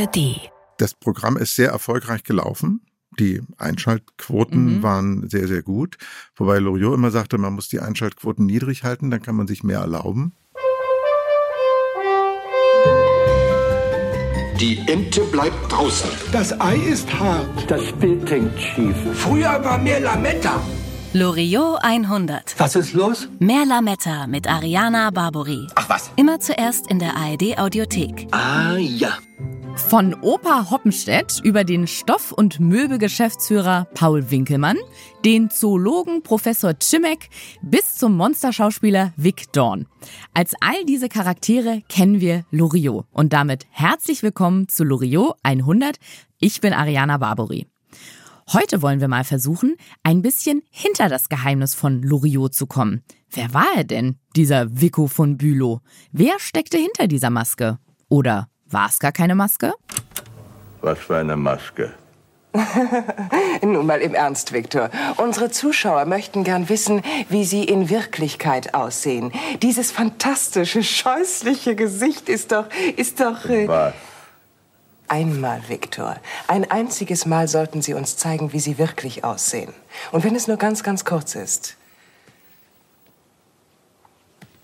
ARD. Das Programm ist sehr erfolgreich gelaufen. Die Einschaltquoten Mhm. waren sehr, sehr gut. Wobei Loriot immer sagte, man muss die Einschaltquoten niedrig halten, dann kann man sich mehr erlauben. Die Ente bleibt draußen. Das Ei ist hart. Das Bild hängt schief. Früher war mehr Lametta. Loriot 100. Was ist los? Mehr Lametta mit Ariana Barbori. Ach was. Immer zuerst in der ARD Audiothek. Ah ja. Von Opa Hoppenstedt über den Stoff- und Möbelgeschäftsführer Paul Winkelmann, den Zoologen Professor Cimek bis zum Monsterschauspieler Vic Dorn. Als all diese Charaktere kennen wir Loriot. Und damit herzlich willkommen zu Loriot 100. Ich bin Ariana Barbori. Heute wollen wir mal versuchen, ein bisschen hinter das Geheimnis von Loriot zu kommen. Wer war er denn, dieser Vico von Bülow? Wer steckte hinter dieser Maske? Oder war es gar keine Maske? Was für eine Maske. Nun mal im Ernst, Viktor. Unsere Zuschauer möchten gern wissen, wie Sie in Wirklichkeit aussehen. Dieses fantastische, scheußliche Gesicht ist doch, ist doch... Äh, Was? einmal, Viktor. Ein einziges Mal sollten Sie uns zeigen, wie Sie wirklich aussehen. Und wenn es nur ganz, ganz kurz ist.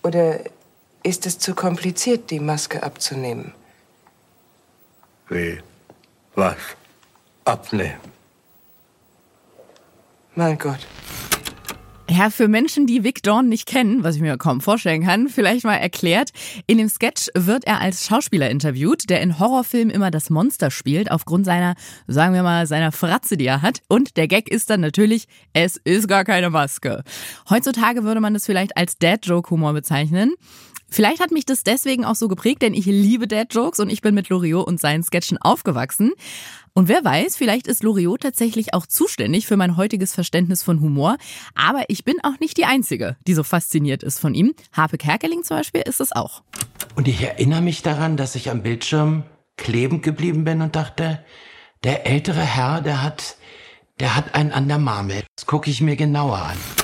Oder ist es zu kompliziert, die Maske abzunehmen? Wie? Was? Abnehmen. Mein Gott. Ja, für Menschen, die Vic Dorn nicht kennen, was ich mir kaum vorstellen kann, vielleicht mal erklärt. In dem Sketch wird er als Schauspieler interviewt, der in Horrorfilmen immer das Monster spielt, aufgrund seiner, sagen wir mal, seiner Fratze, die er hat. Und der Gag ist dann natürlich, es ist gar keine Maske. Heutzutage würde man das vielleicht als Dad-Joke-Humor bezeichnen. Vielleicht hat mich das deswegen auch so geprägt, denn ich liebe Dad-Jokes und ich bin mit Loriot und seinen Sketchen aufgewachsen. Und wer weiß, vielleicht ist Loriot tatsächlich auch zuständig für mein heutiges Verständnis von Humor. Aber ich bin auch nicht die Einzige, die so fasziniert ist von ihm. Harpe Kerkeling zum Beispiel ist es auch. Und ich erinnere mich daran, dass ich am Bildschirm klebend geblieben bin und dachte, der ältere Herr, der hat, der hat einen an der Marmel. Das gucke ich mir genauer an.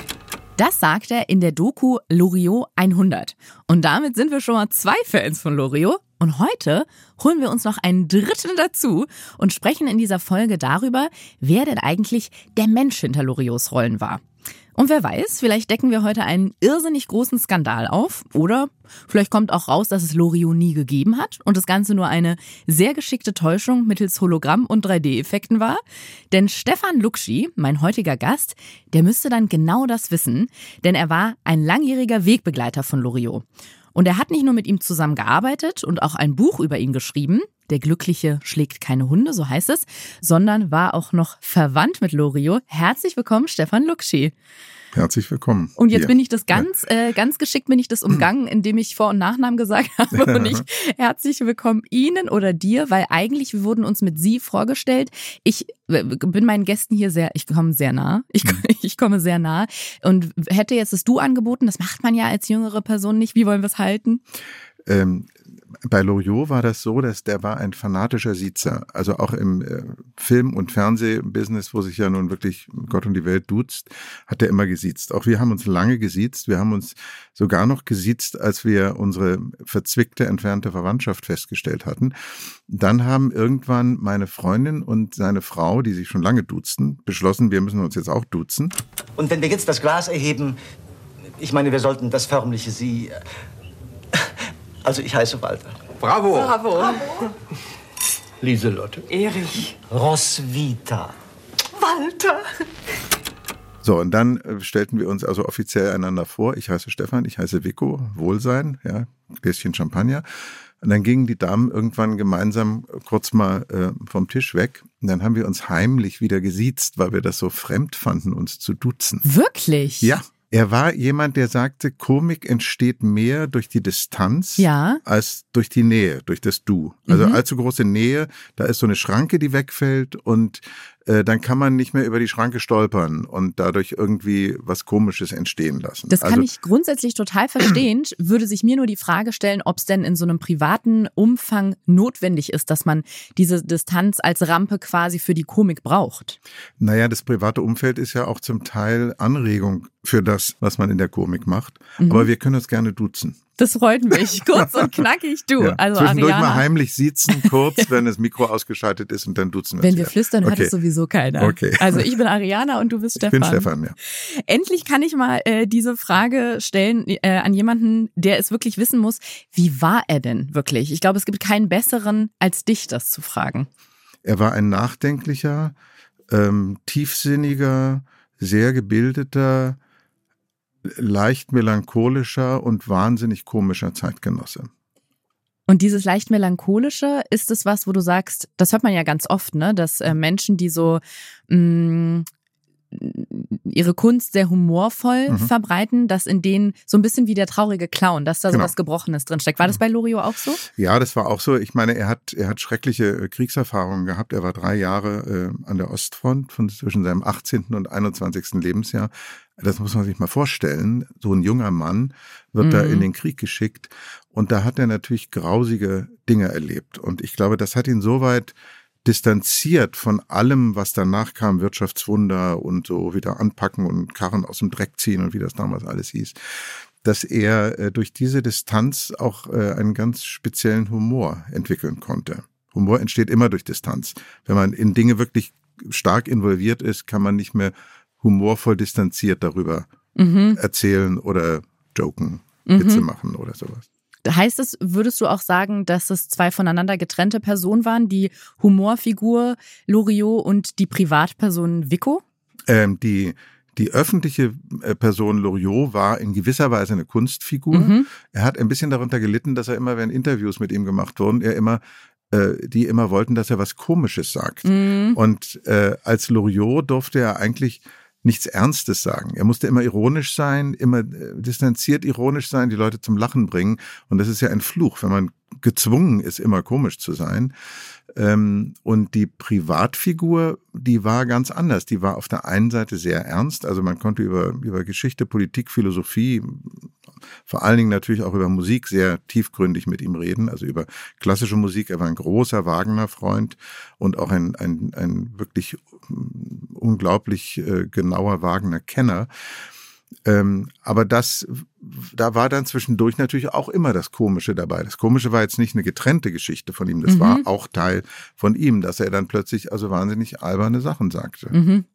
Das sagt er in der Doku Loriot 100. Und damit sind wir schon mal zwei Fans von Loriot. Und heute holen wir uns noch einen dritten dazu und sprechen in dieser Folge darüber, wer denn eigentlich der Mensch hinter Loriots Rollen war. Und wer weiß, vielleicht decken wir heute einen irrsinnig großen Skandal auf oder vielleicht kommt auch raus, dass es Loriot nie gegeben hat und das Ganze nur eine sehr geschickte Täuschung mittels Hologramm und 3D-Effekten war. Denn Stefan Luxi, mein heutiger Gast, der müsste dann genau das wissen, denn er war ein langjähriger Wegbegleiter von Loriot. Und er hat nicht nur mit ihm zusammengearbeitet und auch ein Buch über ihn geschrieben, Der Glückliche schlägt keine Hunde, so heißt es, sondern war auch noch verwandt mit Loriot. Herzlich willkommen, Stefan Luxi. Herzlich willkommen. Und jetzt hier. bin ich das ganz, äh, ganz geschickt bin ich das umgangen, indem ich Vor- und Nachnamen gesagt habe und nicht herzlich willkommen Ihnen oder dir, weil eigentlich wir wurden uns mit Sie vorgestellt. Ich äh, bin meinen Gästen hier sehr, ich komme sehr nah, ich, ich komme sehr nah und hätte jetzt das Du angeboten, das macht man ja als jüngere Person nicht. Wie wollen wir es halten? Ähm, bei Loriot war das so, dass der war ein fanatischer Siezer. Also auch im äh, Film- und Fernsehbusiness, wo sich ja nun wirklich Gott und die Welt duzt, hat er immer gesiezt. Auch wir haben uns lange gesiezt. Wir haben uns sogar noch gesiezt, als wir unsere verzwickte, entfernte Verwandtschaft festgestellt hatten. Dann haben irgendwann meine Freundin und seine Frau, die sich schon lange duzten, beschlossen, wir müssen uns jetzt auch duzen. Und wenn wir jetzt das Glas erheben, ich meine, wir sollten das förmliche Sie. Also, ich heiße Walter. Bravo. Bravo. Lieselotte. Erich. Roswitha. Walter. So, und dann äh, stellten wir uns also offiziell einander vor. Ich heiße Stefan, ich heiße Vico, Wohlsein, ja, Gläschen Champagner. Und dann gingen die Damen irgendwann gemeinsam kurz mal äh, vom Tisch weg. Und dann haben wir uns heimlich wieder gesiezt, weil wir das so fremd fanden, uns zu duzen. Wirklich? Ja. Er war jemand, der sagte, Komik entsteht mehr durch die Distanz Ja. als durch die Nähe, durch das Du. Also Mhm. allzu große Nähe, da ist so eine Schranke, die wegfällt und äh, dann kann man nicht mehr über die Schranke stolpern und dadurch irgendwie was Komisches entstehen lassen. Das kann also, ich grundsätzlich total verstehen. Würde sich mir nur die Frage stellen, ob es denn in so einem privaten Umfang notwendig ist, dass man diese Distanz als Rampe quasi für die Komik braucht. Naja, das private Umfeld ist ja auch zum Teil Anregung für das, was man in der Komik macht. Mhm. Aber wir können uns gerne duzen. Das freut mich. Kurz und knackig, du. Ja. Also Zwischendurch Ariana. mal heimlich siezen, kurz, wenn das Mikro ausgeschaltet ist und dann duzen wir Wenn wir flüstern, hört okay. es sowieso keiner. Okay. Also ich bin Ariana und du bist Ich Stefan. bin Stefan, ja. Endlich kann ich mal äh, diese Frage stellen äh, an jemanden, der es wirklich wissen muss. Wie war er denn wirklich? Ich glaube, es gibt keinen besseren, als dich das zu fragen. Er war ein nachdenklicher, ähm, tiefsinniger, sehr gebildeter, leicht melancholischer und wahnsinnig komischer Zeitgenosse. Und dieses leicht melancholische, ist es was, wo du sagst, das hört man ja ganz oft, ne, dass äh, Menschen, die so mh, ihre Kunst sehr humorvoll Mhm. verbreiten, dass in denen so ein bisschen wie der traurige Clown, dass da so Genau. was Gebrochenes drinsteckt. War das bei Loriot auch so? Ja, das war auch so. Ich meine, er hat, er hat schreckliche äh, Kriegserfahrungen gehabt. Er war drei Jahre äh, an der Ostfront von zwischen seinem 18. und 21. Lebensjahr. Das muss man sich mal vorstellen. So ein junger Mann wird da Mhm. in den Krieg geschickt und da hat er natürlich grausige Dinge erlebt. Und ich glaube, das hat ihn soweit distanziert von allem, was danach kam, Wirtschaftswunder und so wieder anpacken und Karren aus dem Dreck ziehen und wie das damals alles hieß, dass er äh, durch diese Distanz auch äh, einen ganz speziellen Humor entwickeln konnte. Humor entsteht immer durch Distanz. Wenn man in Dinge wirklich stark involviert ist, kann man nicht mehr humorvoll distanziert darüber Mhm. erzählen oder joken, Mhm. Witze machen oder sowas. Heißt es, würdest du auch sagen, dass es zwei voneinander getrennte Personen waren, die Humorfigur Loriot und die Privatperson Vico? Ähm, die, die öffentliche äh, Person Loriot war in gewisser Weise eine Kunstfigur. Mhm. Er hat ein bisschen darunter gelitten, dass er immer, wenn Interviews mit ihm gemacht wurden, er immer äh, die immer wollten, dass er was Komisches sagt. Mhm. Und äh, als Loriot durfte er eigentlich nichts Ernstes sagen. Er musste immer ironisch sein, immer äh, distanziert ironisch sein, die Leute zum Lachen bringen. Und das ist ja ein Fluch, wenn man gezwungen ist, immer komisch zu sein. Ähm, und die Privatfigur, die war ganz anders. Die war auf der einen Seite sehr ernst. Also man konnte über, über Geschichte, Politik, Philosophie, vor allen Dingen natürlich auch über Musik sehr tiefgründig mit ihm reden. Also über klassische Musik. Er war ein großer Wagner-Freund und auch ein, ein, ein wirklich unglaublich äh, genauer Wagner-Kenner. Ähm, aber das, da war dann zwischendurch natürlich auch immer das Komische dabei. Das Komische war jetzt nicht eine getrennte Geschichte von ihm, das Mhm. war auch Teil von ihm, dass er dann plötzlich also wahnsinnig alberne Sachen sagte. Mhm.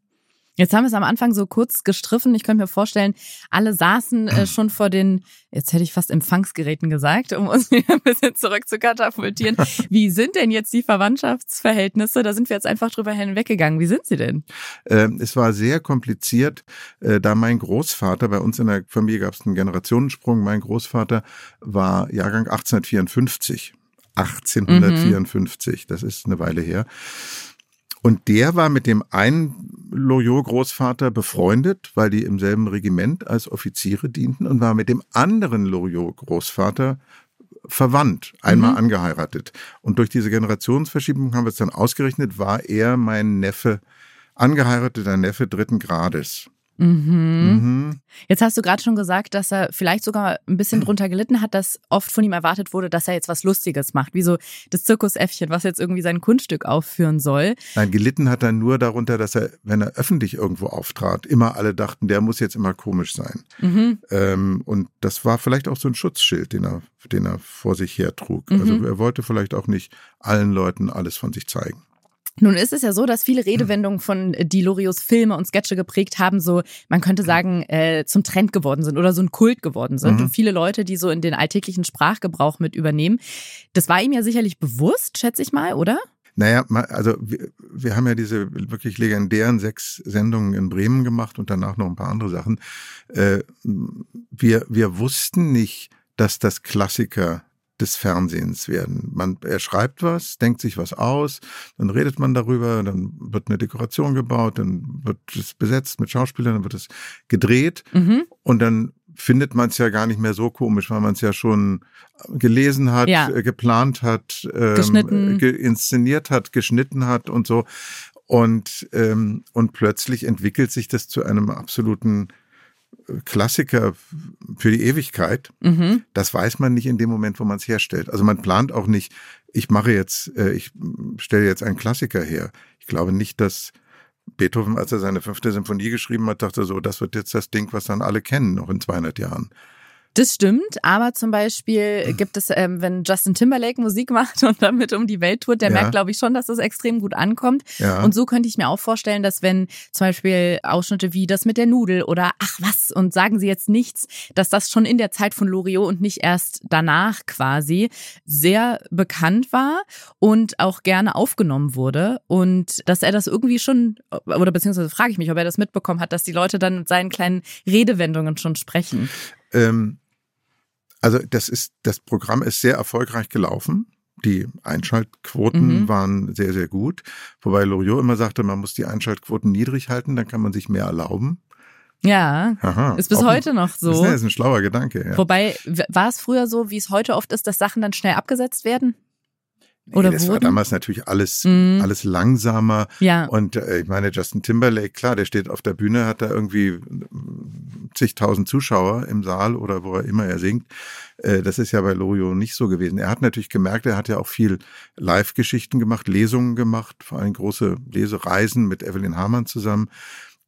Jetzt haben wir es am Anfang so kurz gestriffen. Ich könnte mir vorstellen, alle saßen äh, schon vor den, jetzt hätte ich fast Empfangsgeräten gesagt, um uns wieder ein bisschen zurück zu katapultieren. Wie sind denn jetzt die Verwandtschaftsverhältnisse? Da sind wir jetzt einfach drüber hinweggegangen. Wie sind sie denn? Ähm, es war sehr kompliziert, äh, da mein Großvater, bei uns in der Familie gab es einen Generationensprung, mein Großvater war Jahrgang 1854. 1854, das ist eine Weile her. Und der war mit dem einen Loriot-Großvater befreundet, weil die im selben Regiment als Offiziere dienten und war mit dem anderen Loriot-Großvater verwandt, einmal Mhm. angeheiratet. Und durch diese Generationsverschiebung haben wir es dann ausgerechnet, war er mein Neffe, angeheirateter Neffe dritten Grades. Mhm. Mhm. Jetzt hast du gerade schon gesagt, dass er vielleicht sogar ein bisschen drunter gelitten hat, dass oft von ihm erwartet wurde, dass er jetzt was Lustiges macht, wie so das Zirkusäffchen, was jetzt irgendwie sein Kunststück aufführen soll. Nein, gelitten hat er nur darunter, dass er, wenn er öffentlich irgendwo auftrat, immer alle dachten, der muss jetzt immer komisch sein. Mhm. Ähm, und das war vielleicht auch so ein Schutzschild, den er, den er vor sich her trug. Mhm. Also er wollte vielleicht auch nicht allen Leuten alles von sich zeigen. Nun ist es ja so, dass viele Redewendungen von die Loriots Filme und Sketche geprägt haben, so man könnte sagen, äh, zum Trend geworden sind oder so ein Kult geworden sind. Mhm. Und viele Leute, die so in den alltäglichen Sprachgebrauch mit übernehmen. Das war ihm ja sicherlich bewusst, schätze ich mal, oder? Naja, also wir, wir haben ja diese wirklich legendären sechs Sendungen in Bremen gemacht und danach noch ein paar andere Sachen. Äh, wir, wir wussten nicht, dass das Klassiker des Fernsehens werden. Man, er schreibt was, denkt sich was aus, dann redet man darüber, dann wird eine Dekoration gebaut, dann wird es besetzt mit Schauspielern, dann wird es gedreht Mhm. und dann findet man es ja gar nicht mehr so komisch, weil man es ja schon gelesen hat, Ja. äh, geplant hat, ähm, Geschnitten. äh, ge inszeniert hat, geschnitten hat und so. Und, ähm, und plötzlich entwickelt sich das zu einem absoluten Klassiker für die Ewigkeit. Mhm. Das weiß man nicht in dem Moment, wo man es herstellt. Also man plant auch nicht, ich mache jetzt, äh, ich stelle jetzt einen Klassiker her. Ich glaube nicht, dass Beethoven, als er seine fünfte Symphonie geschrieben hat, dachte so, das wird jetzt das Ding, was dann alle kennen, noch in 200 Jahren. Das stimmt, aber zum Beispiel gibt es, ähm, wenn Justin Timberlake Musik macht und damit um die Welt tourt, der Ja. merkt, glaube ich, schon, dass das extrem gut ankommt. Ja. Und so könnte ich mir auch vorstellen, dass wenn zum Beispiel Ausschnitte wie das mit der Nudel oder ach was und sagen sie jetzt nichts, dass das schon in der Zeit von Loriot und nicht erst danach quasi sehr bekannt war und auch gerne aufgenommen wurde und dass er das irgendwie schon, oder beziehungsweise frage ich mich, ob er das mitbekommen hat, dass die Leute dann mit seinen kleinen Redewendungen schon sprechen. Ähm, also das ist, das Programm ist sehr erfolgreich gelaufen. Die Einschaltquoten Mhm. waren sehr, sehr gut. Wobei Loriot immer sagte, man muss die Einschaltquoten niedrig halten, dann kann man sich mehr erlauben. Ja, Aha, ist bis auch ein- heute noch so. ist, ne, ist ein schlauer Gedanke. Ja. Wobei, war es früher so, wie es heute oft ist, dass Sachen dann schnell abgesetzt werden? Oder nee, das war wurden? damals natürlich alles, Mhm. alles langsamer. Ja. Und äh, ich meine, Justin Timberlake, klar, der steht auf der Bühne, hat da irgendwie äh, zigtausend Zuschauer im Saal oder wo er immer er singt. Äh, das ist ja bei Lorio nicht so gewesen. Er hat natürlich gemerkt, er hat ja auch viel Live-Geschichten gemacht, Lesungen gemacht, vor allem große Lesereisen mit Evelyn Hamann zusammen.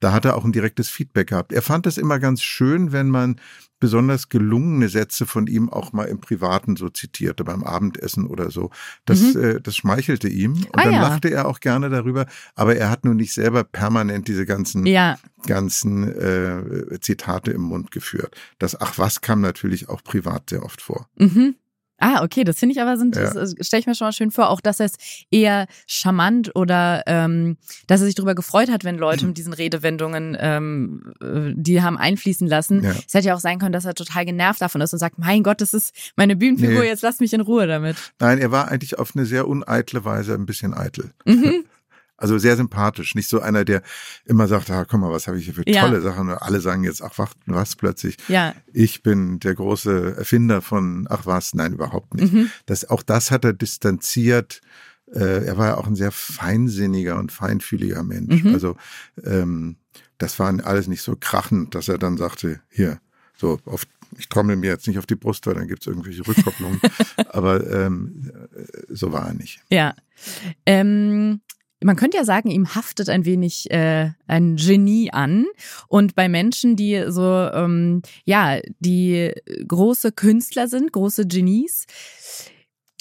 Da hat er auch ein direktes Feedback gehabt. Er fand es immer ganz schön, wenn man besonders gelungene Sätze von ihm auch mal im Privaten so zitierte, beim Abendessen oder so. Das, Mhm. äh, das schmeichelte ihm. Und Ah, dann ja. lachte er auch gerne darüber. Aber er hat nun nicht selber permanent diese ganzen, Ja. ganzen äh, Zitate im Mund geführt. Das Ach was kam natürlich auch privat sehr oft vor. Mhm. Ah, okay, das finde ich aber, sind, Ja. das stelle ich mir schon mal schön vor, auch dass er es eher charmant oder ähm, dass er sich darüber gefreut hat, wenn Leute mit diesen Redewendungen, ähm, äh, die haben einfließen lassen. Ja. Es hätte ja auch sein können, dass er total genervt davon ist und sagt, mein Gott, das ist meine Bühnenfigur, Nee. jetzt lass mich in Ruhe damit. Nein, er war eigentlich auf eine sehr uneitle Weise ein bisschen eitel. Mhm. Also sehr sympathisch. Nicht so einer, der immer sagt, ah, guck mal, was habe ich hier für Ja. tolle Sachen. Und alle sagen jetzt, ach was, was plötzlich. Ja. Ich bin der große Erfinder von, ach was, nein, überhaupt nicht. Mhm. Das, auch das hat er distanziert. Äh, er war ja auch ein sehr feinsinniger und feinfühliger Mensch. Mhm. Also ähm, das war alles nicht so krachend, dass er dann sagte, hier, so auf, ich trommel mir jetzt nicht auf die Brust, weil dann gibt's irgendwelche Rückkopplungen. Aber ähm, so war er nicht. Ja. Ähm, man könnte ja sagen, ihm haftet ein wenig äh, ein Genie an. Und bei Menschen, die so, ähm, ja, die große Künstler sind, große Genies,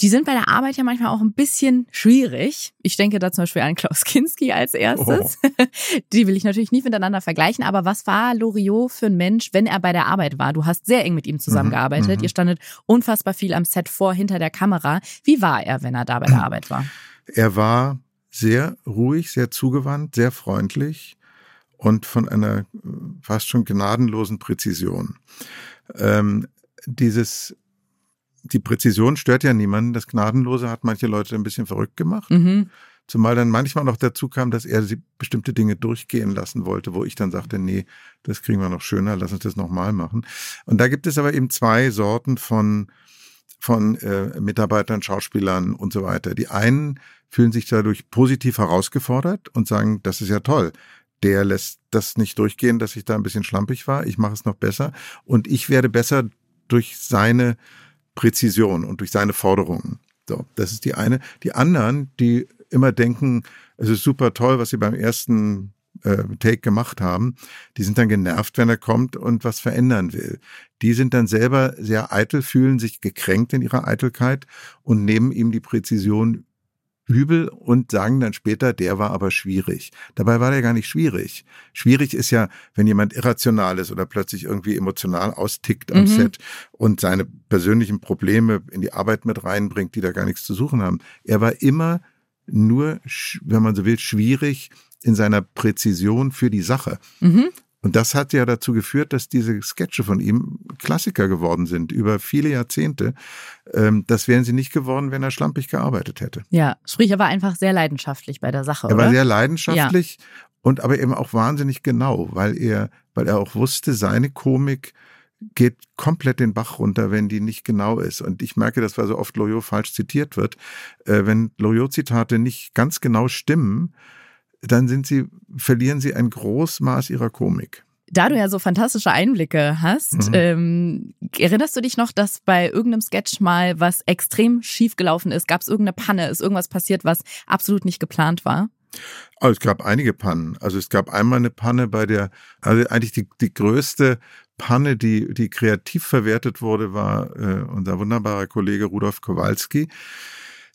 die sind bei der Arbeit ja manchmal auch ein bisschen schwierig. Ich denke da zum Beispiel an Klaus Kinski als erstes. Die will ich natürlich nie miteinander vergleichen. Aber was war Loriot für ein Mensch, wenn er bei der Arbeit war? Du hast sehr eng mit ihm zusammengearbeitet. mhm. Ihr standet unfassbar viel am Set vor, hinter der Kamera. Wie war er, wenn er da bei der Arbeit war? Er war sehr ruhig, sehr zugewandt, sehr freundlich und von einer äh, fast schon gnadenlosen Präzision. Ähm, dieses, die Präzision stört ja niemanden. Das Gnadenlose hat manche Leute ein bisschen verrückt gemacht. Mhm. Zumal dann manchmal noch dazu kam, dass er sie bestimmte Dinge durchgehen lassen wollte, wo ich dann sagte, nee, das kriegen wir noch schöner, lass uns das nochmal machen. Und da gibt es aber eben zwei Sorten von, von äh, Mitarbeitern, Schauspielern und so weiter. Die einen fühlen sich dadurch positiv herausgefordert und sagen, das ist ja toll. Der lässt das nicht durchgehen, dass ich da ein bisschen schlampig war. Ich mache es noch besser. Und ich werde besser durch seine Präzision und durch seine Forderungen. So, das ist die eine. Die anderen, die immer denken, es ist super toll, was sie beim ersten äh, Take gemacht haben, die sind dann genervt, wenn er kommt und was verändern will. Die sind dann selber sehr eitel, fühlen sich gekränkt in ihrer Eitelkeit und nehmen ihm die Präzision übel und sagen dann später, der war aber schwierig. Dabei war der gar nicht schwierig. Schwierig ist ja, wenn jemand irrational ist oder plötzlich irgendwie emotional austickt am Mhm. Set und seine persönlichen Probleme in die Arbeit mit reinbringt, die da gar nichts zu suchen haben. Er war immer nur, wenn man so will, schwierig in seiner Präzision für die Sache. Mhm. Und das hat ja dazu geführt, dass diese Sketche von ihm Klassiker geworden sind über viele Jahrzehnte. Ähm, das wären sie nicht geworden, wenn er schlampig gearbeitet hätte. Ja, sprich, er war einfach sehr leidenschaftlich bei der Sache, Er oder? war sehr leidenschaftlich und aber eben auch wahnsinnig genau, weil er, weil er auch wusste, seine Komik geht komplett den Bach runter, wenn die nicht genau ist. Und ich merke, dass weil so oft Loyot falsch zitiert wird. Äh, wenn Loyot-Zitate nicht ganz genau stimmen, dann sind sie, verlieren sie ein Großmaß ihrer Komik. Da du ja so fantastische Einblicke hast, Mhm. ähm, erinnerst du dich noch, dass bei irgendeinem Sketch mal was extrem schief gelaufen ist? Gab es irgendeine Panne? Ist irgendwas passiert, was absolut nicht geplant war? Also es gab einige Pannen. Also es gab einmal eine Panne bei der, also eigentlich die, die größte Panne, die, die kreativ verwertet wurde, war äh, unser wunderbarer Kollege Rudolf Kowalski,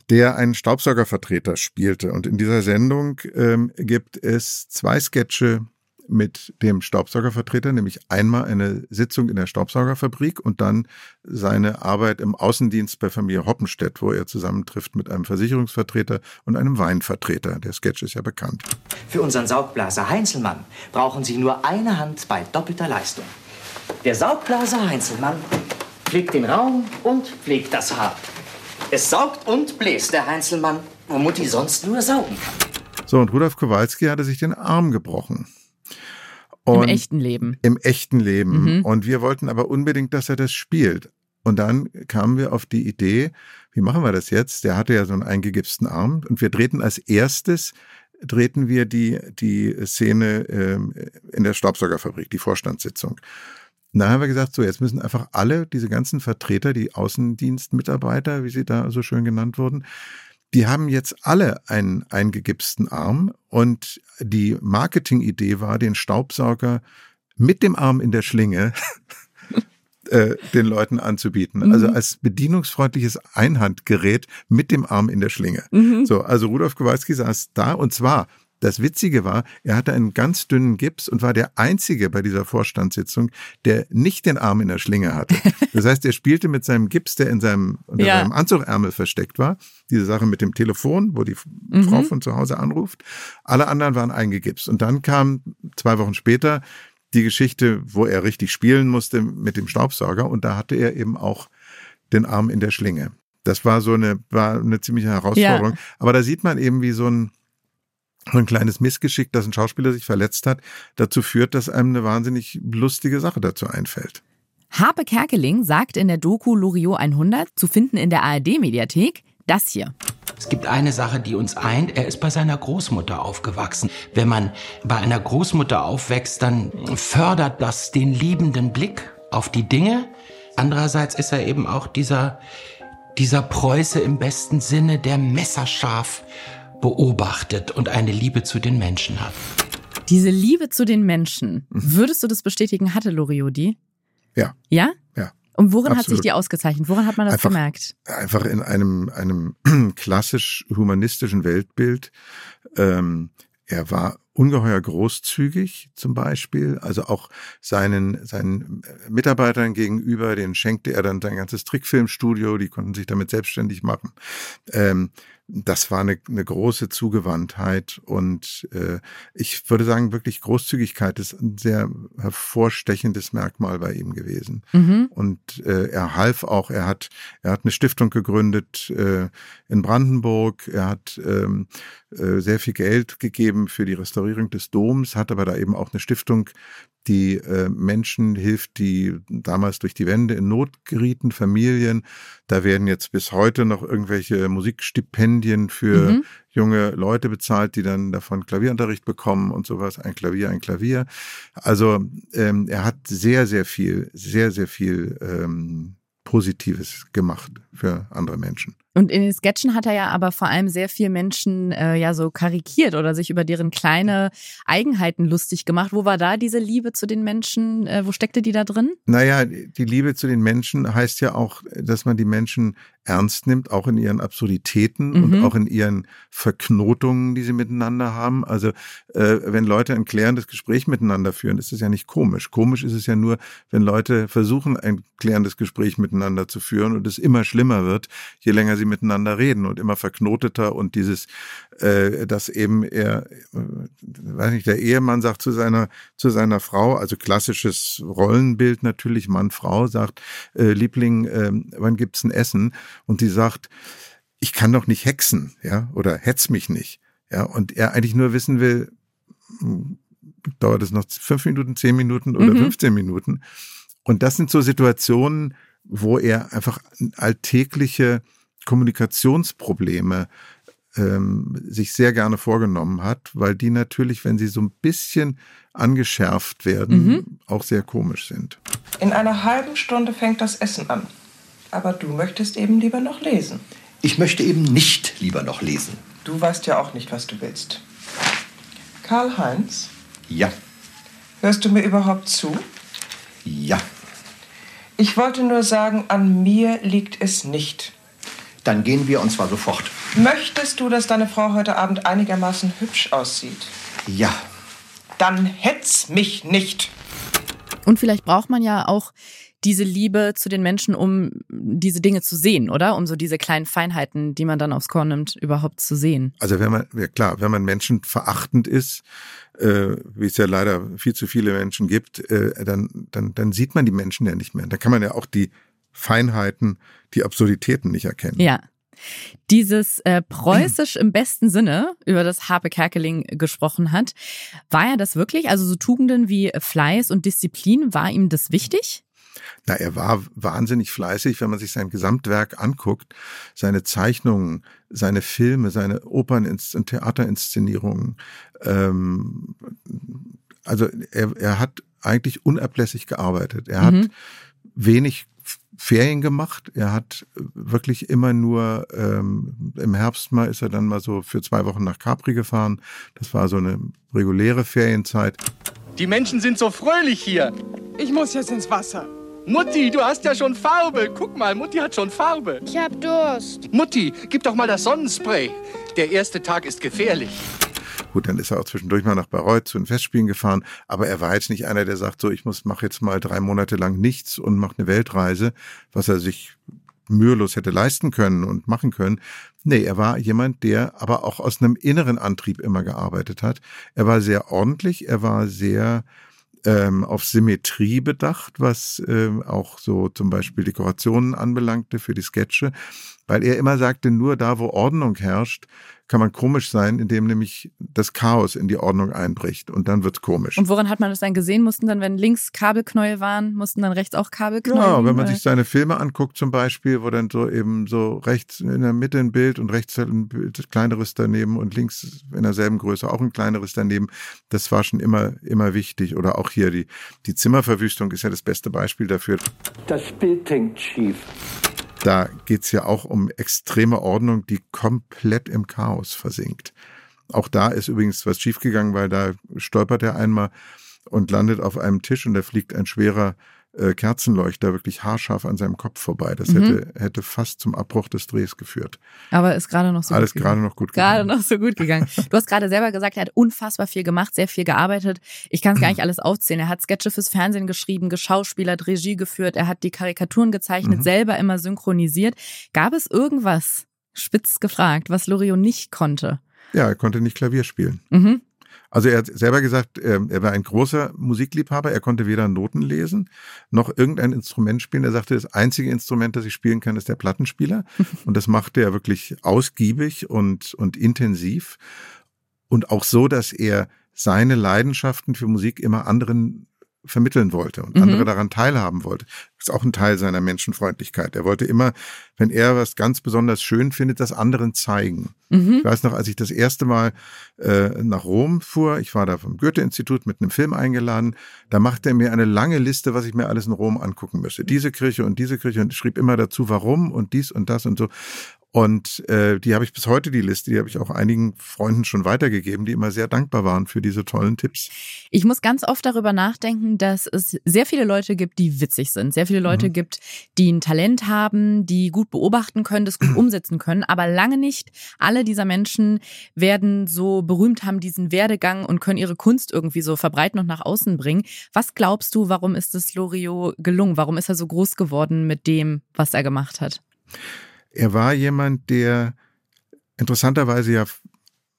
der einen Staubsaugervertreter spielte. Und in dieser Sendung ähm, gibt es zwei Sketche mit dem Staubsaugervertreter, nämlich einmal eine Sitzung in der Staubsaugerfabrik und dann seine Arbeit im Außendienst bei Familie Hoppenstedt, wo er zusammentrifft mit einem Versicherungsvertreter und einem Weinvertreter. Der Sketch ist ja bekannt. Für unseren Saugblaser Heinzelmann brauchen Sie nur eine Hand bei doppelter Leistung. Der Saugblaser Heinzelmann pflegt den Raum und pflegt das Haar. Es saugt und bläst der Heinzelmann, wo Mutti sonst nur saugen kann. So, und Rudolf Kowalski hatte sich den Arm gebrochen. Und Im echten Leben. Im echten Leben. Mhm. Und wir wollten aber unbedingt, dass er das spielt. Und dann kamen wir auf die Idee, wie machen wir das jetzt? Der hatte ja so einen eingegipsten Arm und wir drehten als erstes drehten wir die die Szene ähm, in der Staubsaugerfabrik, die Vorstandssitzung. Und dann haben wir gesagt, so jetzt müssen einfach alle diese ganzen Vertreter, die Außendienstmitarbeiter, wie sie da so schön genannt wurden, die haben jetzt alle einen eingegipsten Arm und die Marketingidee war, den Staubsauger mit dem Arm in der Schlinge äh, den Leuten anzubieten. Mhm. Also als bedienungsfreundliches Einhandgerät mit dem Arm in der Schlinge. Mhm. So, also Rudolf Kowalski saß da und zwar das Witzige war, er hatte einen ganz dünnen Gips und war der Einzige bei dieser Vorstandssitzung, der nicht den Arm in der Schlinge hatte. Das heißt, er spielte mit seinem Gips, der in seinem, unter ja. seinem Anzugärmel versteckt war, diese Sache mit dem Telefon, wo die mhm. Frau von zu Hause anruft. Alle anderen waren eingegipst. Und dann kam zwei Wochen später die Geschichte, wo er richtig spielen musste mit dem Staubsauger. Und da hatte er eben auch den Arm in der Schlinge. Das war so eine, war eine ziemliche Herausforderung. Ja. Aber da sieht man eben, wie so ein, ein kleines Missgeschick, dass ein Schauspieler sich verletzt hat, dazu führt, dass einem eine wahnsinnig lustige Sache dazu einfällt. Harpe Kerkeling sagt in der Doku Loriot 100, zu finden in der ARD-Mediathek, das hier. Es gibt eine Sache, die uns eint. Er ist bei seiner Großmutter aufgewachsen. Wenn man bei einer Großmutter aufwächst, dann fördert das den liebenden Blick auf die Dinge. Andererseits ist er eben auch dieser, dieser Preuße im besten Sinne, der messerscharf beobachtet und eine Liebe zu den Menschen hat. Diese Liebe zu den Menschen, mhm. würdest du das bestätigen, hatte Loriot die? Ja. Ja? Ja. Und worin Absolut. hat sich die ausgezeichnet? Woran hat man das einfach, gemerkt? Einfach in einem, einem klassisch humanistischen Weltbild. Ähm, er war ungeheuer großzügig zum Beispiel, also auch seinen, seinen Mitarbeitern gegenüber, den schenkte er dann sein ganzes Trickfilmstudio, die konnten sich damit selbstständig machen. Ähm, das war eine, eine große Zugewandtheit und äh, ich würde sagen, wirklich Großzügigkeit ist ein sehr hervorstechendes Merkmal bei ihm gewesen. Mhm. Und äh, er half auch, er hat, er hat eine Stiftung gegründet äh, in Brandenburg, er hat ähm, äh, sehr viel Geld gegeben für die Restaurierung des Doms, hat aber da eben auch eine Stiftung die äh, Menschen hilft, die damals durch die Wände in Not gerieten, Familien. Da werden jetzt bis heute noch irgendwelche Musikstipendien für mhm. junge Leute bezahlt, die dann davon Klavierunterricht bekommen und sowas. Ein Klavier, ein Klavier. Also ähm, er hat sehr, sehr viel, sehr, sehr viel ähm, Positives gemacht für andere Menschen. Und in den Sketchen hat er ja aber vor allem sehr viel Menschen äh, ja so karikiert oder sich über deren kleine Eigenheiten lustig gemacht. Wo war da diese Liebe zu den Menschen? Äh, wo steckte die da drin? Naja, die Liebe zu den Menschen heißt ja auch, dass man die Menschen ernst nimmt, auch in ihren Absurditäten mhm. und auch in ihren Verknotungen, die sie miteinander haben. Also äh, wenn Leute ein klärendes Gespräch miteinander führen, ist es ja nicht komisch. Komisch ist es ja nur, wenn Leute versuchen, ein klärendes Gespräch miteinander zu führen und es immer schlimmer wird, je länger sie miteinander reden und immer verknoteter und dieses, äh, dass eben er, äh, weiß nicht, der Ehemann sagt zu seiner zu seiner Frau, also klassisches Rollenbild natürlich, Mann Frau sagt, äh, Liebling, äh, wann gibt's ein Essen? Und die sagt, ich kann doch nicht hexen, ja, oder hetz mich nicht, ja, und er eigentlich nur wissen will, hm, dauert es noch fünf Minuten, zehn Minuten oder mhm. 15 Minuten. Und das sind so Situationen, wo er einfach alltägliche Kommunikationsprobleme ähm, sich sehr gerne vorgenommen hat, weil die natürlich, wenn sie so ein bisschen angeschärft werden, mhm. auch sehr komisch sind. In einer halben Stunde fängt das Essen an. Aber du möchtest eben lieber noch lesen. Ich möchte eben nicht lieber noch lesen. Du weißt ja auch nicht, was du willst. Karl-Heinz? Ja. Hörst du mir überhaupt zu? Ja. Ich wollte nur sagen, an mir liegt es nicht. Dann gehen wir und zwar sofort. Möchtest du, dass deine Frau heute Abend einigermaßen hübsch aussieht? Ja. Dann hetz mich nicht. Und vielleicht braucht man ja auch diese Liebe zu den Menschen, um diese Dinge zu sehen, oder? Um so diese kleinen Feinheiten, die man dann aufs Korn nimmt, überhaupt zu sehen. Also wenn man, ja klar, wenn man Menschen verachtend ist, äh, wie es ja leider viel zu viele Menschen gibt, äh, dann, dann, dann sieht man die Menschen ja nicht mehr. Da kann man ja auch die Feinheiten, die Absurditäten nicht erkennen. Ja. Dieses äh, preußisch im besten Sinne, über das Harpe Kerkeling gesprochen hat, war er das wirklich? Also so Tugenden wie Fleiß und Disziplin, war ihm das wichtig? Na, er war wahnsinnig fleißig, wenn man sich sein Gesamtwerk anguckt, seine Zeichnungen, seine Filme, seine Opern- und Theaterinszenierungen. Ähm, also er, er hat eigentlich unablässig gearbeitet. Er hat mhm. wenig Ferien gemacht. Er hat wirklich immer nur ähm, im Herbst mal ist er dann mal so für zwei Wochen nach Capri gefahren. Das war so eine reguläre Ferienzeit. Die Menschen sind so fröhlich hier. Ich muss jetzt ins Wasser. Mutti, du hast ja schon Farbe. Guck mal, Mutti hat schon Farbe. Ich hab Durst. Mutti, gib doch mal das Sonnenspray. Der erste Tag ist gefährlich. Gut, dann ist er auch zwischendurch mal nach Bayreuth zu den Festspielen gefahren, aber er war jetzt nicht einer, der sagt, so, ich muss, mach jetzt mal drei Monate lang nichts und mache eine Weltreise, was er sich mühelos hätte leisten können und machen können. Nee, er war jemand, der aber auch aus einem inneren Antrieb immer gearbeitet hat. Er war sehr ordentlich, er war sehr ähm, auf Symmetrie bedacht, was ähm, auch so zum Beispiel Dekorationen anbelangte für die Sketche, weil er immer sagte, nur da, wo Ordnung herrscht, kann man komisch sein, indem nämlich das Chaos in die Ordnung einbricht und dann wird's komisch. Und woran hat man das dann gesehen? Mussten dann, wenn links Kabelknäuel waren, mussten dann rechts auch Kabelknäuel? Ja, wenn man sich seine Filme anguckt zum Beispiel, wo dann so eben so rechts in der Mitte ein Bild und rechts ein Bild, kleineres daneben und links in derselben Größe auch ein kleineres daneben, das war schon immer, immer wichtig. Oder auch hier die, die Zimmerverwüstung ist ja das beste Beispiel dafür. Das Bild hängt schief. Da geht's ja auch um extreme Ordnung, die komplett im Chaos versinkt. Auch da ist übrigens was schiefgegangen, weil da stolpert er einmal und landet auf einem Tisch und da fliegt ein schwerer äh, Kerzenleuchter wirklich haarscharf an seinem Kopf vorbei. Das mhm. hätte, hätte fast zum Abbruch des Drehs geführt. Aber ist gerade noch so Alles gerade noch gut gegangen. Gerade noch so gut gegangen. Du hast gerade selber gesagt, er hat unfassbar viel gemacht, sehr viel gearbeitet. Ich kann es gar nicht alles aufzählen. Er hat Sketche fürs Fernsehen geschrieben, geschauspielert, Regie geführt, er hat die Karikaturen gezeichnet, mhm. selber immer synchronisiert. Gab es irgendwas, spitz gefragt, was Loriot nicht konnte? Ja, er konnte nicht Klavier spielen. Mhm. Also er hat selber gesagt, ähm, er war ein großer Musikliebhaber. Er konnte weder Noten lesen noch irgendein Instrument spielen. Er sagte, das einzige Instrument, das ich spielen kann, ist der Plattenspieler. Und das machte er wirklich ausgiebig und, und intensiv. Und auch so, dass er seine Leidenschaften für Musik immer anderen vermitteln wollte und mhm. andere daran teilhaben wollte. Das ist auch ein Teil seiner Menschenfreundlichkeit. Er wollte immer, wenn er was ganz besonders schön findet, das anderen zeigen. Mhm. Ich weiß noch, als ich das erste Mal äh, nach Rom fuhr, ich war da vom Goethe-Institut mit einem Film eingeladen, da machte er mir eine lange Liste, was ich mir alles in Rom angucken müsste. Diese Kirche und diese Kirche und schrieb immer dazu, warum und dies und das und so. Und äh, die habe ich bis heute, die Liste, die habe ich auch einigen Freunden schon weitergegeben, die immer sehr dankbar waren für diese tollen Tipps. Ich muss ganz oft darüber nachdenken, dass es sehr viele Leute gibt, die witzig sind. Sehr viele Leute mhm. gibt, die ein Talent haben, die gut beobachten können, das gut umsetzen können. Aber lange nicht alle dieser Menschen werden so berühmt, haben diesen Werdegang und können ihre Kunst irgendwie so verbreiten und nach außen bringen. Was glaubst du, warum ist es Loriot gelungen? Warum ist er so groß geworden mit dem, was er gemacht hat? Er war jemand, der interessanterweise ja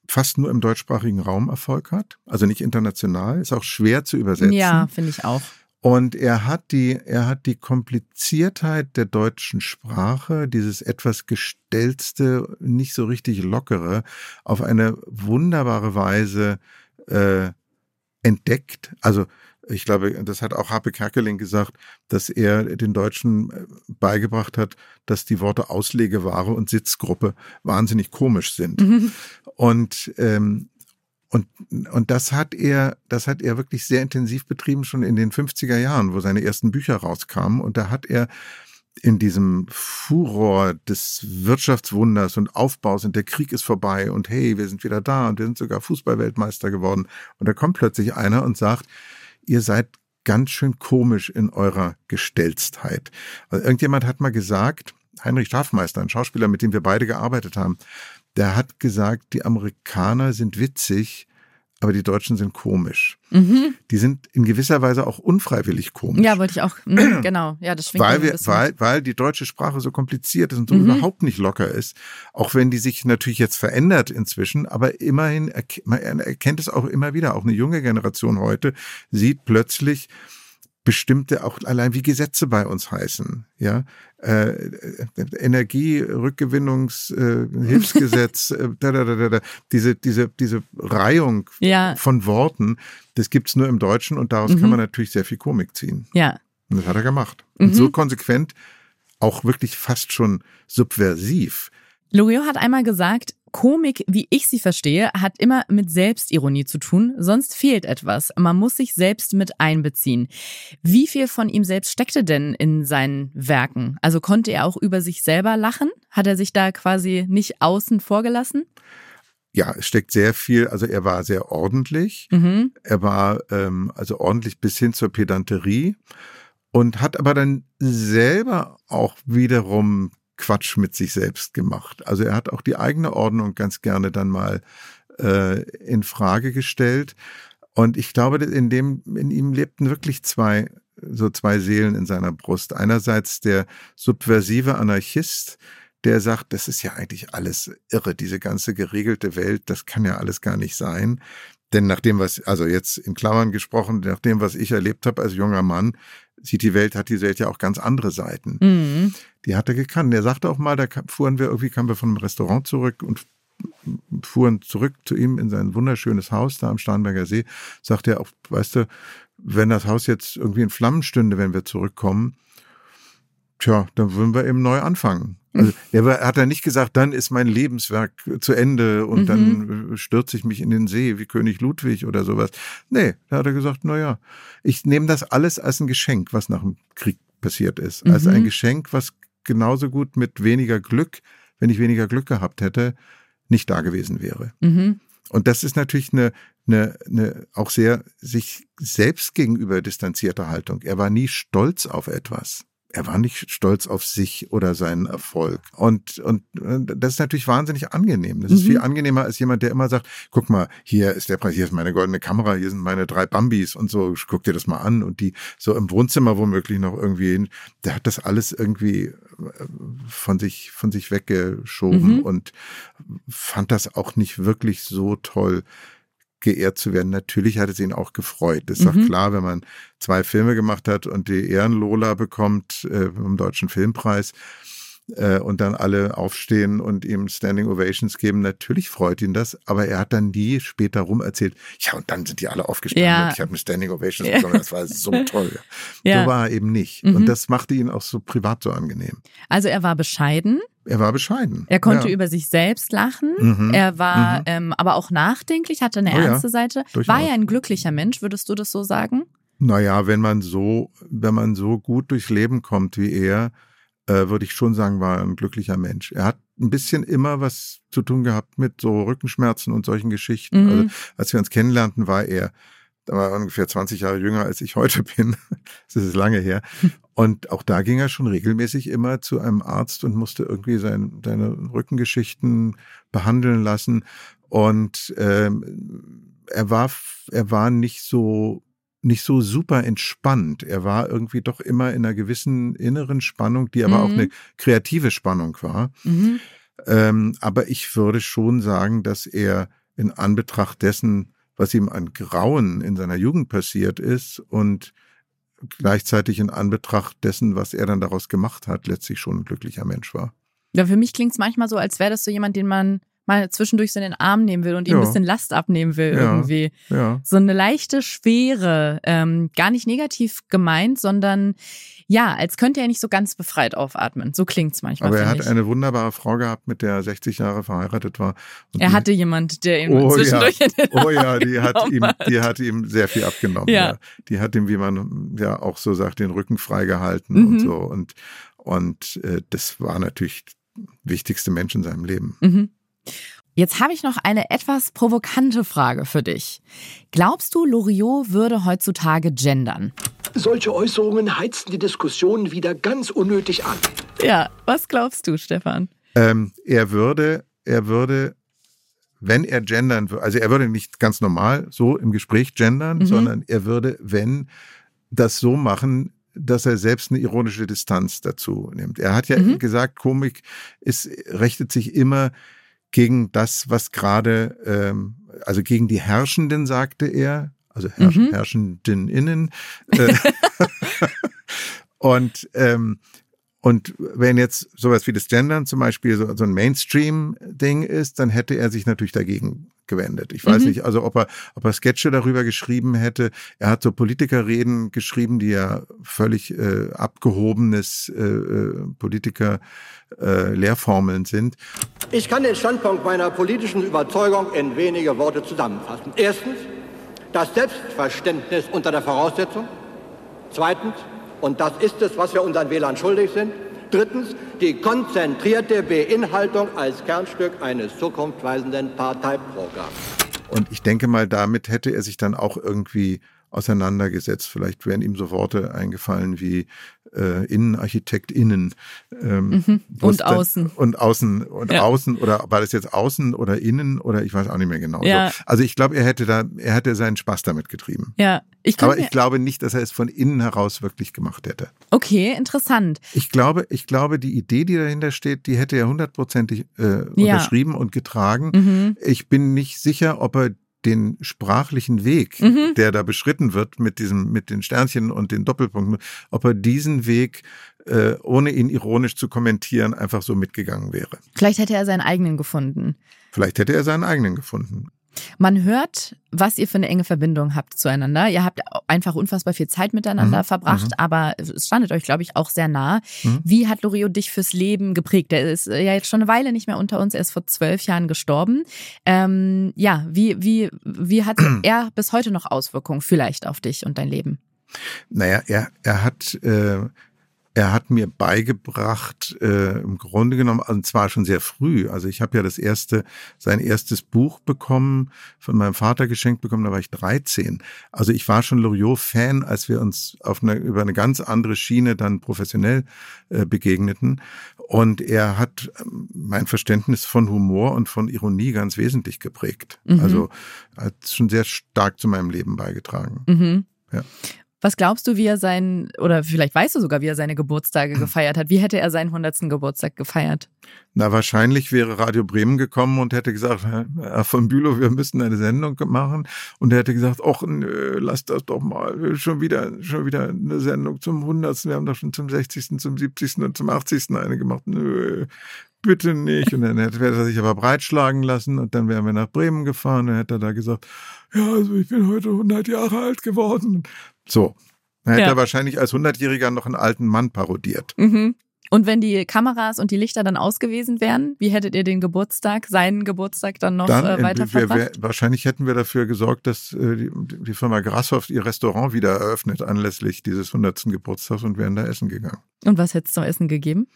fast nur im deutschsprachigen Raum Erfolg hat, also nicht international, ist auch schwer zu übersetzen. Ja, finde ich auch. Und er hat die, er hat die Kompliziertheit der deutschen Sprache, dieses etwas gestellte, nicht so richtig lockere, auf eine wunderbare Weise äh, entdeckt. Also ich glaube, das hat auch Harpe Kerkeling gesagt, dass er den Deutschen äh, beigebracht hat, dass die Worte Auslegeware und Sitzgruppe wahnsinnig komisch sind. Mhm. Und ähm, und, und das hat er, das hat er wirklich sehr intensiv betrieben, schon in den 50er Jahren, wo seine ersten Bücher rauskamen. Und da hat er in diesem Furor des Wirtschaftswunders und Aufbaus und der Krieg ist vorbei und hey, wir sind wieder da und wir sind sogar Fußballweltmeister geworden. Und da kommt plötzlich einer und sagt, ihr seid ganz schön komisch in eurer Gestelztheit. Also irgendjemand hat mal gesagt, Heinrich Schaffmeister, ein Schauspieler, mit dem wir beide gearbeitet haben, der hat gesagt, die Amerikaner sind witzig, aber die Deutschen sind komisch. Mhm. Die sind in gewisser Weise auch unfreiwillig komisch. Ja, wollte ich auch. mh, genau, ja, das schwingt Weil, wir, weil, weil die deutsche Sprache so kompliziert ist und so Mhm. überhaupt nicht locker ist, auch wenn die sich natürlich jetzt verändert inzwischen, aber immerhin man erkennt es auch immer wieder. Auch eine junge Generation heute sieht plötzlich bestimmte auch allein wie Gesetze bei uns heißen, ja, äh, Energierückgewinnungshilfsgesetz, äh, äh, da, da, da, da, da, diese diese diese Reihung Ja. von Worten, das gibt's nur im Deutschen und daraus Mhm. kann man natürlich sehr viel Komik ziehen. Ja. Und das hat er gemacht. Und Mhm. so konsequent, auch wirklich fast schon subversiv. Loriot hat einmal gesagt, Komik, wie ich sie verstehe, hat immer mit Selbstironie zu tun, sonst fehlt etwas. Man muss sich selbst mit einbeziehen. Wie viel von ihm selbst steckte denn in seinen Werken? Also konnte er auch über sich selber lachen? Hat er sich da quasi nicht außen vorgelassen? Ja, es steckt sehr viel, also er war sehr ordentlich. Mhm. Er war ähm, also ordentlich bis hin zur Pedanterie und hat aber dann selber auch wiederum Quatsch mit sich selbst gemacht. Also er hat auch die eigene Ordnung ganz gerne dann mal äh, in Frage gestellt. Und ich glaube, in dem, in ihm lebten wirklich zwei, so zwei Seelen in seiner Brust. Einerseits der subversive Anarchist, der sagt, das ist ja eigentlich alles irre, diese ganze geregelte Welt, das kann ja alles gar nicht sein. Denn nach dem, was, also jetzt in Klammern gesprochen, nach dem, was ich erlebt habe als junger Mann, sieht die Welt, hat die Welt ja auch ganz andere Seiten. Mhm. Die hat er gekannt. Er sagte auch mal, da fuhren wir, irgendwie kamen wir von einem Restaurant zurück und fuhren zurück zu ihm in sein wunderschönes Haus da am Starnberger See. Sagte er auch, weißt du, wenn das Haus jetzt irgendwie in Flammen stünde, wenn wir zurückkommen, tja, dann würden wir eben neu anfangen. Also, er war- hat er nicht gesagt, dann ist mein Lebenswerk zu Ende und Mhm. dann stürze ich mich in den See wie König Ludwig oder sowas. Nee, da hat er gesagt, na ja, ich nehme das alles als ein Geschenk, was nach dem Krieg passiert ist. Als Mhm. ein Geschenk, was genauso gut mit weniger Glück, wenn ich weniger Glück gehabt hätte, nicht da gewesen wäre. Mhm. Und das ist natürlich eine, eine, eine auch sehr sich selbst gegenüber distanzierte Haltung. Er war nie stolz auf etwas. Er war nicht stolz auf sich oder seinen Erfolg. Und, und das ist natürlich wahnsinnig angenehm. Das ist Mhm. viel angenehmer als jemand, der immer sagt, guck mal, hier ist der Preis, hier ist meine goldene Kamera, hier sind meine drei Bambis und so, guck dir das mal an. Und die so im Wohnzimmer womöglich noch irgendwie, hin. der hat das alles irgendwie äh, von sich, von sich weggeschoben Mhm. und fand das auch nicht wirklich so toll geehrt zu werden. Natürlich hat es ihn auch gefreut. Das ist Mhm. doch klar, wenn man zwei Filme gemacht hat und die Ehrenlola bekommt äh, vom Deutschen Filmpreis äh, und dann alle aufstehen und ihm Standing Ovations geben. Natürlich freut ihn das, aber er hat dann nie später rum erzählt, ja, und dann sind die alle aufgestanden Ja. und ich habe eine Standing Ovations Ja. bekommen. Das war so toll. Ja. So war er eben nicht. Mhm. Und das machte ihn auch so privat so angenehm. Also er war bescheiden, Er war bescheiden. er konnte ja. über sich selbst lachen, Mhm. er war Mhm. ähm, aber auch nachdenklich, hatte eine Oh ernste Seite. durchaus. War er ein glücklicher Mensch, würdest du das so sagen? Naja, wenn man so, wenn man so gut durchs Leben kommt wie er, äh, würde ich schon sagen, war ein glücklicher Mensch. Er hat ein bisschen immer was zu tun gehabt mit so Rückenschmerzen und solchen Geschichten. Mhm. Also als wir uns kennenlernten, war er, da war er ungefähr 20 Jahre jünger als ich heute bin. Das ist lange her. Und auch da ging er schon regelmäßig immer zu einem Arzt und musste irgendwie sein, seine Rückengeschichten behandeln lassen. Und ähm, er war, er war nicht so nicht so super entspannt. Er war irgendwie doch immer in einer gewissen inneren Spannung, die aber Mhm. auch eine kreative Spannung war. Mhm. Ähm, aber ich würde schon sagen, dass er in Anbetracht dessen, was ihm an Grauen in seiner Jugend passiert ist und gleichzeitig in Anbetracht dessen, was er dann daraus gemacht hat, letztlich schon ein glücklicher Mensch war. Ja, für mich klingt es manchmal so, als wäre das so jemand, den man mal zwischendurch so in den Arm nehmen will und ihm Ja. ein bisschen Last abnehmen will Ja. irgendwie. Ja. So eine leichte Schwere, ähm, gar nicht negativ gemeint, sondern ja, als könnte er nicht so ganz befreit aufatmen. So klingt's manchmal. Aber er hat ich. eine wunderbare Frau gehabt, mit der er 60 Jahre verheiratet war. Er die- hatte jemand, der ihn Oh zwischendurch ja, in den oh ja, Arm die hat ihm, hat. die hat ihm sehr viel abgenommen. Ja. Ja. Die hat ihm, wie man ja auch so sagt, den Rücken freigehalten Mhm. und so. Und und äh, das war natürlich der wichtigste Mensch in seinem Leben. Mhm. Jetzt habe ich noch eine etwas provokante Frage für dich. Glaubst du, Loriot würde heutzutage gendern? Solche Äußerungen heizten die Diskussion wieder ganz unnötig an. Ja, was glaubst du, Stefan? Ähm, er würde, er würde, wenn er gendern würde, also er würde nicht ganz normal so im Gespräch gendern, Mhm. sondern er würde, wenn, das so machen, dass er selbst eine ironische Distanz dazu nimmt. Er hat ja Mhm. gesagt, Komik ist, richtet sich immer gegen das, was gerade, ähm, also gegen die Herrschenden, sagte er, also Herrsch Mhm. Herrschenden innen. Äh, und ähm, und wenn jetzt sowas wie das Gendern zum Beispiel so, so ein Mainstream-Ding ist, dann hätte er sich natürlich dagegen gewendet. Ich weiß Mhm. nicht, also ob er, ob er Sketche darüber geschrieben hätte. Er hat so Politikerreden geschrieben, die ja völlig äh, abgehobenes äh, äh, Politiker äh, Lehrformeln sind. Ich kann den Standpunkt meiner politischen Überzeugung in wenige Worte zusammenfassen. Erstens, das Selbstverständnis unter der Voraussetzung. Zweitens, und das ist es, was wir unseren Wählern schuldig sind. Drittens, die konzentrierte Beinhaltung als Kernstück eines zukunftsweisenden Parteiprogramms. Und ich denke mal, damit hätte er sich dann auch irgendwie auseinandergesetzt. Vielleicht wären ihm so Worte eingefallen wie äh, InnenarchitektInnen. Ähm, Mhm. Und außen. Und außen und Ja. außen oder war das jetzt außen oder innen oder ich weiß auch nicht mehr genau. Ja. So. Also ich glaube, er hätte da, er hätte seinen Spaß damit getrieben. Ja, ich Aber ich glaube nicht, dass er es von innen heraus wirklich gemacht hätte. Okay, interessant. Ich glaube, ich glaube, die Idee, die dahinter steht, die hätte er hundertprozentig äh, Ja. unterschrieben und getragen. Mhm. Ich bin nicht sicher, ob er den sprachlichen Weg, Mhm. der da beschritten wird mit diesem, mit den Sternchen und den Doppelpunkten, ob er diesen Weg, äh, ohne ihn ironisch zu kommentieren, einfach so mitgegangen wäre. Vielleicht hätte er seinen eigenen gefunden. Vielleicht hätte er seinen eigenen gefunden. Man hört, was ihr für eine enge Verbindung habt zueinander. Ihr habt einfach unfassbar viel Zeit miteinander Mhm, verbracht, mhm. aber es standet euch, glaube ich, auch sehr nah. Mhm. Wie hat Loriot dich fürs Leben geprägt? Er ist äh, ja jetzt schon eine Weile nicht mehr unter uns. Er ist vor zwölf Jahren gestorben. Ähm, ja, wie, wie, wie hat er bis heute noch Auswirkungen vielleicht auf dich und dein Leben? Naja, er, er hat, äh, er hat mir beigebracht, äh, im Grunde genommen, und zwar schon sehr früh. Also ich habe ja das erste, sein erstes Buch bekommen, von meinem Vater geschenkt bekommen, da war ich 13. Also ich war schon Loriot-Fan, als wir uns auf eine, über eine ganz andere Schiene dann professionell äh, begegneten. Und er hat ähm, mein Verständnis von Humor und von Ironie ganz wesentlich geprägt. Mhm. Also hat schon sehr stark zu meinem Leben beigetragen. Mhm. Ja. Was glaubst du, wie er sein, oder vielleicht weißt du sogar, wie er seine Geburtstage gefeiert hat? Wie hätte er seinen 100. Geburtstag gefeiert? Na, wahrscheinlich wäre Radio Bremen gekommen und hätte gesagt, Herr von Bülow, wir müssen eine Sendung machen. Und er hätte gesagt, ach, nö, lass das doch mal. Schon wieder, schon wieder eine Sendung zum 100. Wir haben doch schon zum 60., zum 70. und zum 80. eine gemacht. Nö, bitte nicht. Und dann hätte er sich aber breitschlagen lassen und dann wären wir nach Bremen gefahren. Dann hätte er da gesagt, ja, also ich bin heute 100 Jahre alt geworden. So. Dann hätte Ja. er wahrscheinlich als 100-Jähriger noch einen alten Mann parodiert. Mhm. Und wenn die Kameras und die Lichter dann aus gewesen wären, wie hättet ihr den Geburtstag, seinen Geburtstag dann noch dann äh, weiter wir, wir, verbracht? wahrscheinlich hätten wir dafür gesorgt, dass äh, die, die Firma Grashoff ihr Restaurant wieder eröffnet anlässlich dieses 100. Geburtstags und wären da essen gegangen. Und was hättest du zum Essen gegeben?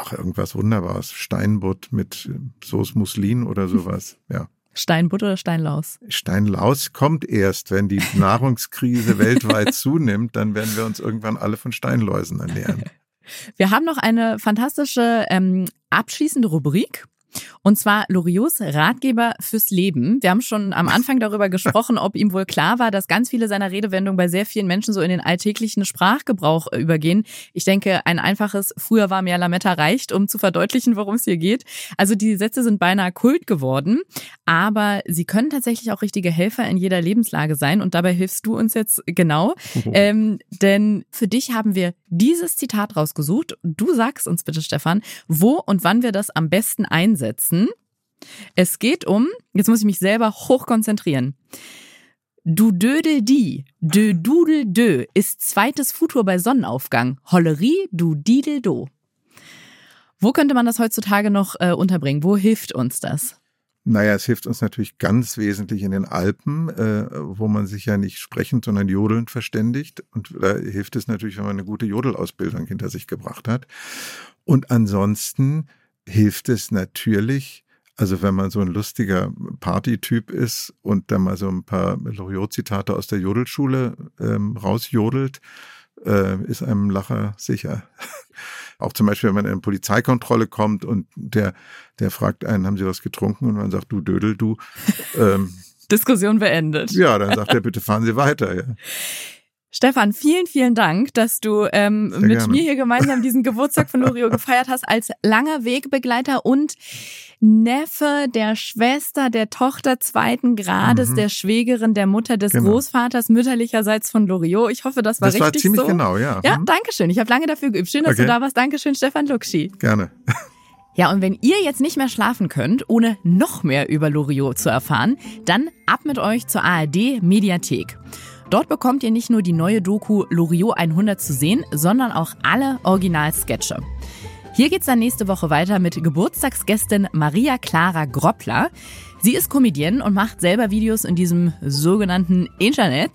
Ach, irgendwas Wunderbares. Steinbutt mit äh, Sauce Muslin oder sowas. Ja. Steinbutt oder Steinlaus? Steinlaus kommt erst, wenn die Nahrungskrise weltweit zunimmt, dann werden wir uns irgendwann alle von Steinläusen ernähren. Wir haben noch eine fantastische ähm, abschließende Rubrik. Und zwar Loriots Ratgeber fürs Leben. Wir haben schon am Anfang darüber gesprochen, ob ihm wohl klar war, dass ganz viele seiner Redewendungen bei sehr vielen Menschen so in den alltäglichen Sprachgebrauch äh, übergehen. Ich denke, ein einfaches Früher war mehr Lametta reicht, um zu verdeutlichen, worum es hier geht. Also die Sätze sind beinahe Kult geworden, aber sie können tatsächlich auch richtige Helfer in jeder Lebenslage sein. Und dabei hilfst du uns jetzt genau. Ähm, denn für dich haben wir dieses Zitat rausgesucht. Du sagst uns bitte, Stefan, wo und wann wir das am besten einsetzen. Es geht um, jetzt muss ich mich selber hochkonzentrieren. Du dödel die, dö dudel dö ist zweites Futur bei Sonnenaufgang. Hollerie, du didel do. Wo könnte man das heutzutage noch äh, unterbringen? Wo hilft uns das? Naja, es hilft uns natürlich ganz wesentlich in den Alpen, äh, wo man sich ja nicht sprechend, sondern jodelnd verständigt. Und da hilft es natürlich, wenn man eine gute Jodelausbildung hinter sich gebracht hat. Und ansonsten hilft es natürlich Also wenn man so ein lustiger Partytyp ist und dann mal so ein paar Loriot-Zitate aus der Jodelschule ähm, rausjodelt, äh, ist einem Lacher sicher. Auch zum Beispiel, wenn man in eine Polizeikontrolle kommt und der, der fragt einen, haben Sie was getrunken? Und man sagt, du Dödel, du. Ähm, Diskussion beendet. Ja, dann sagt er, bitte fahren Sie weiter. Ja. Stefan, vielen, vielen Dank, dass du ähm, mit gerne. mir hier gemeinsam diesen Geburtstag von Lorio gefeiert hast als langer Wegbegleiter und Neffe der Schwester der Tochter zweiten Grades, mhm. der Schwägerin der Mutter des genau. Großvaters mütterlicherseits von Loriot. Ich hoffe, das war das richtig war ziemlich so. genau, ja. Ja, mhm. danke schön. Ich habe lange dafür geübt. Schön, dass okay. du da warst. Dankeschön, Stefan Luxi. Gerne. Ja, und wenn ihr jetzt nicht mehr schlafen könnt, ohne noch mehr über Loriot zu erfahren, dann ab mit euch zur ARD Mediathek. Dort bekommt ihr nicht nur die neue Doku Loriot 100 zu sehen, sondern auch alle Original-Sketche. Hier geht's dann nächste Woche weiter mit Geburtstagsgästin Maria Clara Groppler. Sie ist Comedienne und macht selber Videos in diesem sogenannten Internet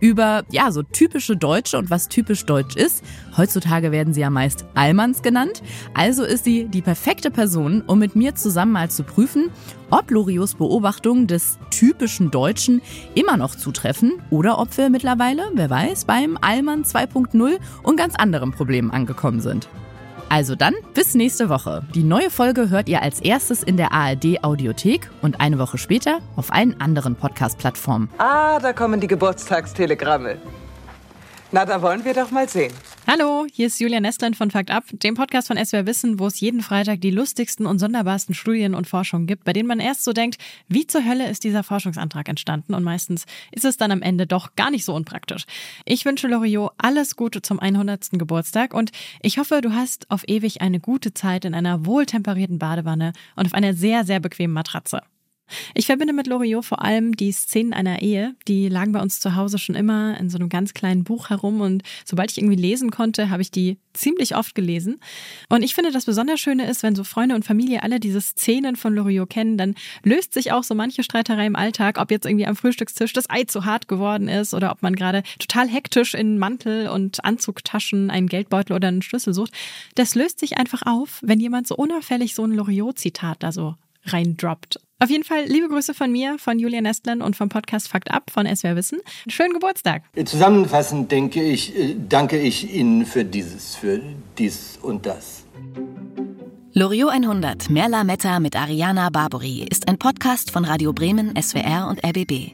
über, ja, so typische Deutsche und was typisch deutsch ist. Heutzutage werden sie ja meist Allmanns genannt. Also ist sie die perfekte Person, um mit mir zusammen mal zu prüfen, ob Loriots Beobachtungen des typischen Deutschen immer noch zutreffen oder ob wir mittlerweile, wer weiß, beim Allmann 2.0 und ganz anderen Problemen angekommen sind. Also dann, bis nächste Woche. Die neue Folge hört ihr als erstes in der ARD Audiothek und eine Woche später auf allen anderen Podcast-Plattformen. Ah, da kommen die Geburtstagstelegramme. Na, da wollen wir doch mal sehen. Hallo, hier ist Julia Nestland von Fakt Up, dem Podcast von SWR Wissen, wo es jeden Freitag die lustigsten und sonderbarsten Studien und Forschungen gibt, bei denen man erst so denkt, wie zur Hölle ist dieser Forschungsantrag entstanden? Und meistens ist es dann am Ende doch gar nicht so unpraktisch. Ich wünsche Loriot alles Gute zum 100. Geburtstag und ich hoffe, du hast auf ewig eine gute Zeit in einer wohltemperierten Badewanne und auf einer sehr, sehr bequemen Matratze. Ich verbinde mit Loriot vor allem die Szenen einer Ehe. Die lagen bei uns zu Hause schon immer in so einem ganz kleinen Buch herum und sobald ich irgendwie lesen konnte, habe ich die ziemlich oft gelesen. Und ich finde, das besonders Schöne ist, wenn so Freunde und Familie alle diese Szenen von Loriot kennen, dann löst sich auch so manche Streiterei im Alltag, ob jetzt irgendwie am Frühstückstisch das Ei zu hart geworden ist oder ob man gerade total hektisch in Mantel und Anzugtaschen einen Geldbeutel oder einen Schlüssel sucht. Das löst sich einfach auf, wenn jemand so unauffällig so ein Loriot-Zitat da so reindroppt. Auf jeden Fall liebe Grüße von mir, von Julia Nestlern und vom Podcast Fakt Up von SWR Wissen. Schönen Geburtstag. Zusammenfassend denke ich, äh, danke ich Ihnen für dieses, für dies und das. Loriot 100, Merla Metta mit Ariana Barbori ist ein Podcast von Radio Bremen, SWR und RBB.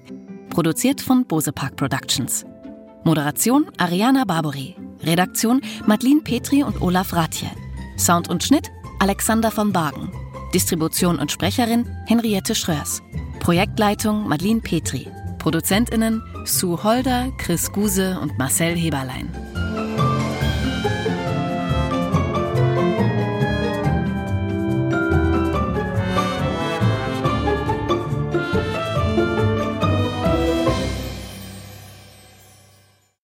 Produziert von Bose Park Productions. Moderation Ariana Barbori. Redaktion Madeline Petri und Olaf Ratje. Sound und Schnitt Alexander von Bargen. Distribution und Sprecherin Henriette Schröers. Projektleitung Madeline Petri. ProduzentInnen Sue Holder, Chris Guse und Marcel Heberlein.